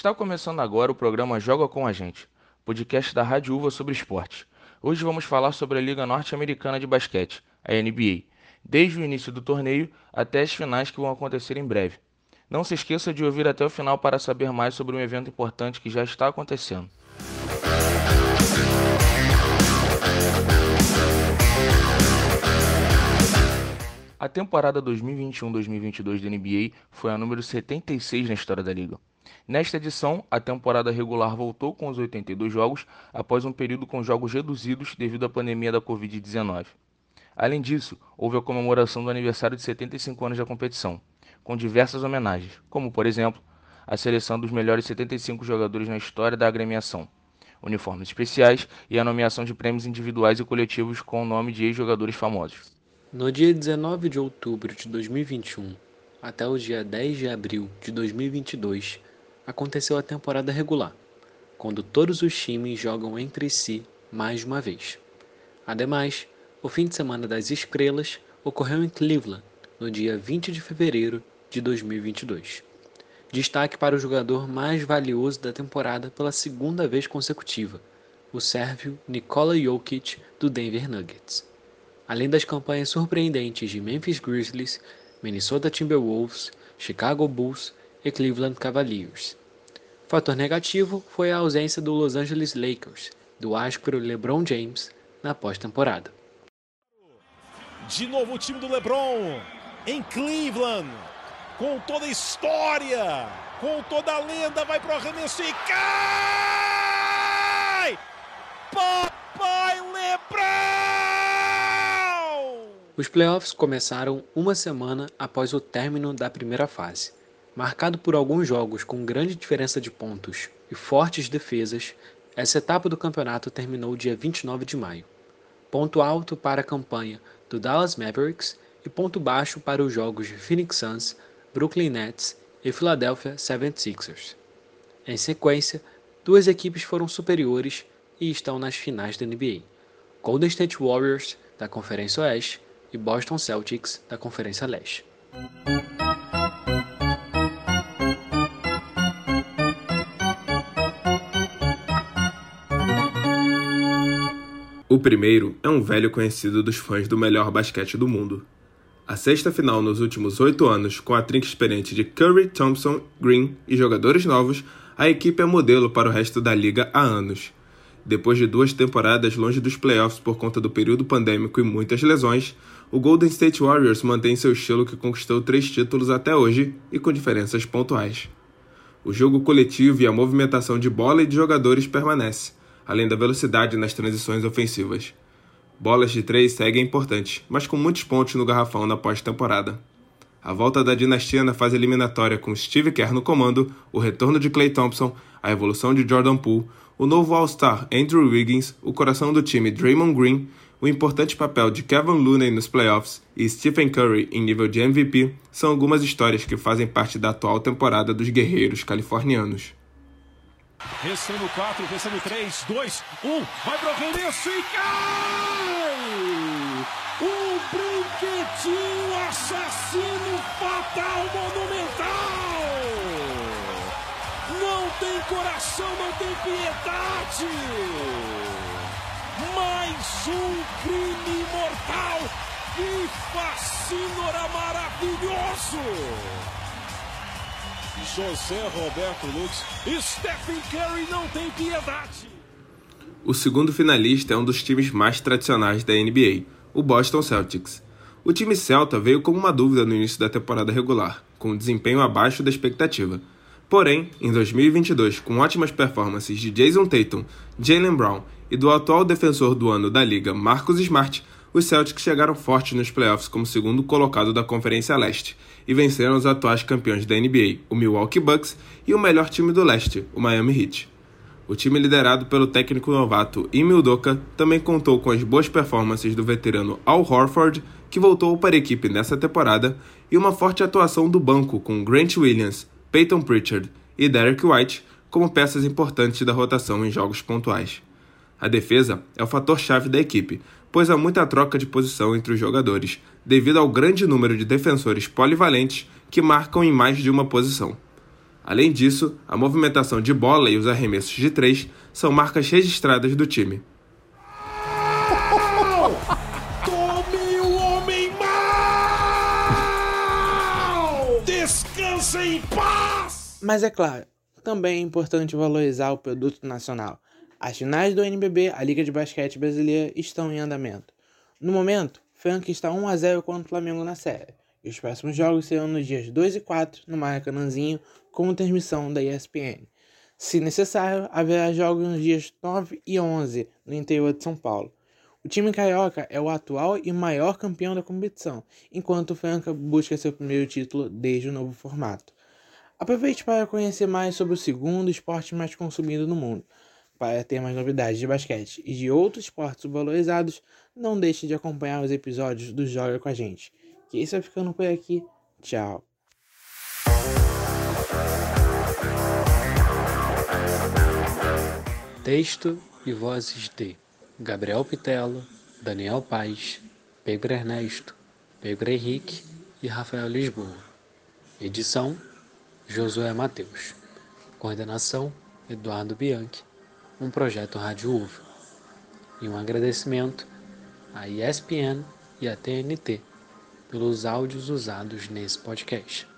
Está começando agora o programa Joga com a Gente, podcast da Rádio Uva sobre esportes. Hoje vamos falar sobre a Liga Norte-Americana de Basquete, a NBA, desde o início do torneio até as finais que vão acontecer em breve. Não se esqueça de ouvir até o final para saber mais sobre um evento importante que já está acontecendo. A temporada 2021-2022 da NBA foi a número 76 na história da liga. Nesta edição, a temporada regular voltou com os 82 jogos após um período com jogos reduzidos devido à pandemia da Covid-19. Além disso, houve a comemoração do aniversário de 75 anos da competição, com diversas homenagens, como, por exemplo, a seleção dos melhores 75 jogadores na história da agremiação, uniformes especiais e a nomeação de prêmios individuais e coletivos com o nome de ex-jogadores famosos. No dia 19 de outubro de 2021 até o dia 10 de abril de 2022, aconteceu a temporada regular, quando todos os times jogam entre si mais uma vez. Ademais, o fim de semana das estrelas ocorreu em Cleveland, no dia 20 de fevereiro de 2022. Destaque para o jogador mais valioso da temporada pela segunda vez consecutiva, o sérvio Nikola Jokic do Denver Nuggets além das campanhas surpreendentes de Memphis Grizzlies, Minnesota Timberwolves, Chicago Bulls e Cleveland Cavaliers. Fator negativo foi a ausência do Los Angeles Lakers, do áspero LeBron James, na pós-temporada. De novo o time do LeBron em Cleveland, com toda a história, com toda a lenda, vai pro arremesso e cai! Papai LeBron! Os playoffs começaram uma semana após o término da primeira fase. Marcado por alguns jogos com grande diferença de pontos e fortes defesas, essa etapa do campeonato terminou dia 29 de maio. Ponto alto para a campanha do Dallas Mavericks e ponto baixo para os jogos de Phoenix Suns, Brooklyn Nets e Philadelphia 76ers. Em sequência, duas equipes foram superiores e estão nas finais da NBA: Golden State Warriors, da Conferência Oeste, e Boston Celtics da Conferência Leste. O primeiro é um velho conhecido dos fãs do melhor basquete do mundo. A sexta final nos últimos oito anos, com a trinca experiente de Curry, Thompson, Green e jogadores novos, a equipe é modelo para o resto da liga há anos. Depois de duas temporadas longe dos playoffs por conta do período pandêmico e muitas lesões, o Golden State Warriors mantém seu estilo que conquistou três títulos até hoje e com diferenças pontuais. O jogo coletivo e a movimentação de bola e de jogadores permanece, além da velocidade nas transições ofensivas. Bolas de três seguem importantes, mas com muitos pontos no garrafão na pós-temporada. A volta da dinastia na fase eliminatória com Steve Kerr no comando, o retorno de Clay Thompson, a evolução de Jordan Poole, o novo All-Star Andrew Wiggins, o coração do time Draymond Green, o importante papel de Kevin Looney nos playoffs e Stephen Curry em nível de MVP são algumas histórias que fazem parte da atual temporada dos guerreiros californianos. Restando 4, restando 3, 2, 1, vai pro arremesso e cai! Um brinquedinho assassino fatal monumental! tem coração, não tem piedade. Mais um crime mortal. Que fascínora maravilhoso. José Roberto Lux Stephen Curry não tem piedade. O segundo finalista é um dos times mais tradicionais da NBA, o Boston Celtics. O time celta veio como uma dúvida no início da temporada regular, com um desempenho abaixo da expectativa Porém, em 2022, com ótimas performances de Jason Tatum, Jalen Brown e do atual defensor do ano da liga, Marcus Smart, os Celtics chegaram fortes nos playoffs como segundo colocado da Conferência Leste e venceram os atuais campeões da NBA, o Milwaukee Bucks, e o melhor time do leste, o Miami Heat. O time liderado pelo técnico novato Emil Udoka também contou com as boas performances do veterano Al Horford, que voltou para a equipe nessa temporada, e uma forte atuação do banco com Grant Williams, Peyton Pritchard e Derek White como peças importantes da rotação em jogos pontuais. A defesa é o fator-chave da equipe, pois há muita troca de posição entre os jogadores, devido ao grande número de defensores polivalentes que marcam em mais de uma posição. Além disso, a movimentação de bola e os arremessos de três são marcas registradas do time. Tome o homem mal! Descansa em paz! Mas é claro, também é importante valorizar o produto nacional. As finais do NBB, a Liga de Basquete Brasileira, estão em andamento. No momento, Franca está 1 a 0 contra o Flamengo na série. E os próximos jogos serão nos dias 2 e 4 no Maracanãzinho, com transmissão da ESPN. Se necessário, haverá jogos nos dias 9 e 11 no interior de São Paulo. O time carioca é o atual e maior campeão da competição, enquanto o Franca busca seu primeiro título desde o novo formato. Aproveite para conhecer mais sobre o segundo esporte mais consumido no mundo. Para ter mais novidades de basquete e de outros esportes valorizados, não deixe de acompanhar os episódios do Joga com a gente. Que isso vai ficando por aqui. Tchau. Texto e vozes de Gabriel Pitelo, Daniel Paz, Pedro Ernesto, Pedro Henrique e Rafael Lisboa. Edição Josué Mateus. Coordenação Eduardo Bianchi. Um projeto Rádio UVA. E um agradecimento à ESPN e à TNT pelos áudios usados nesse podcast.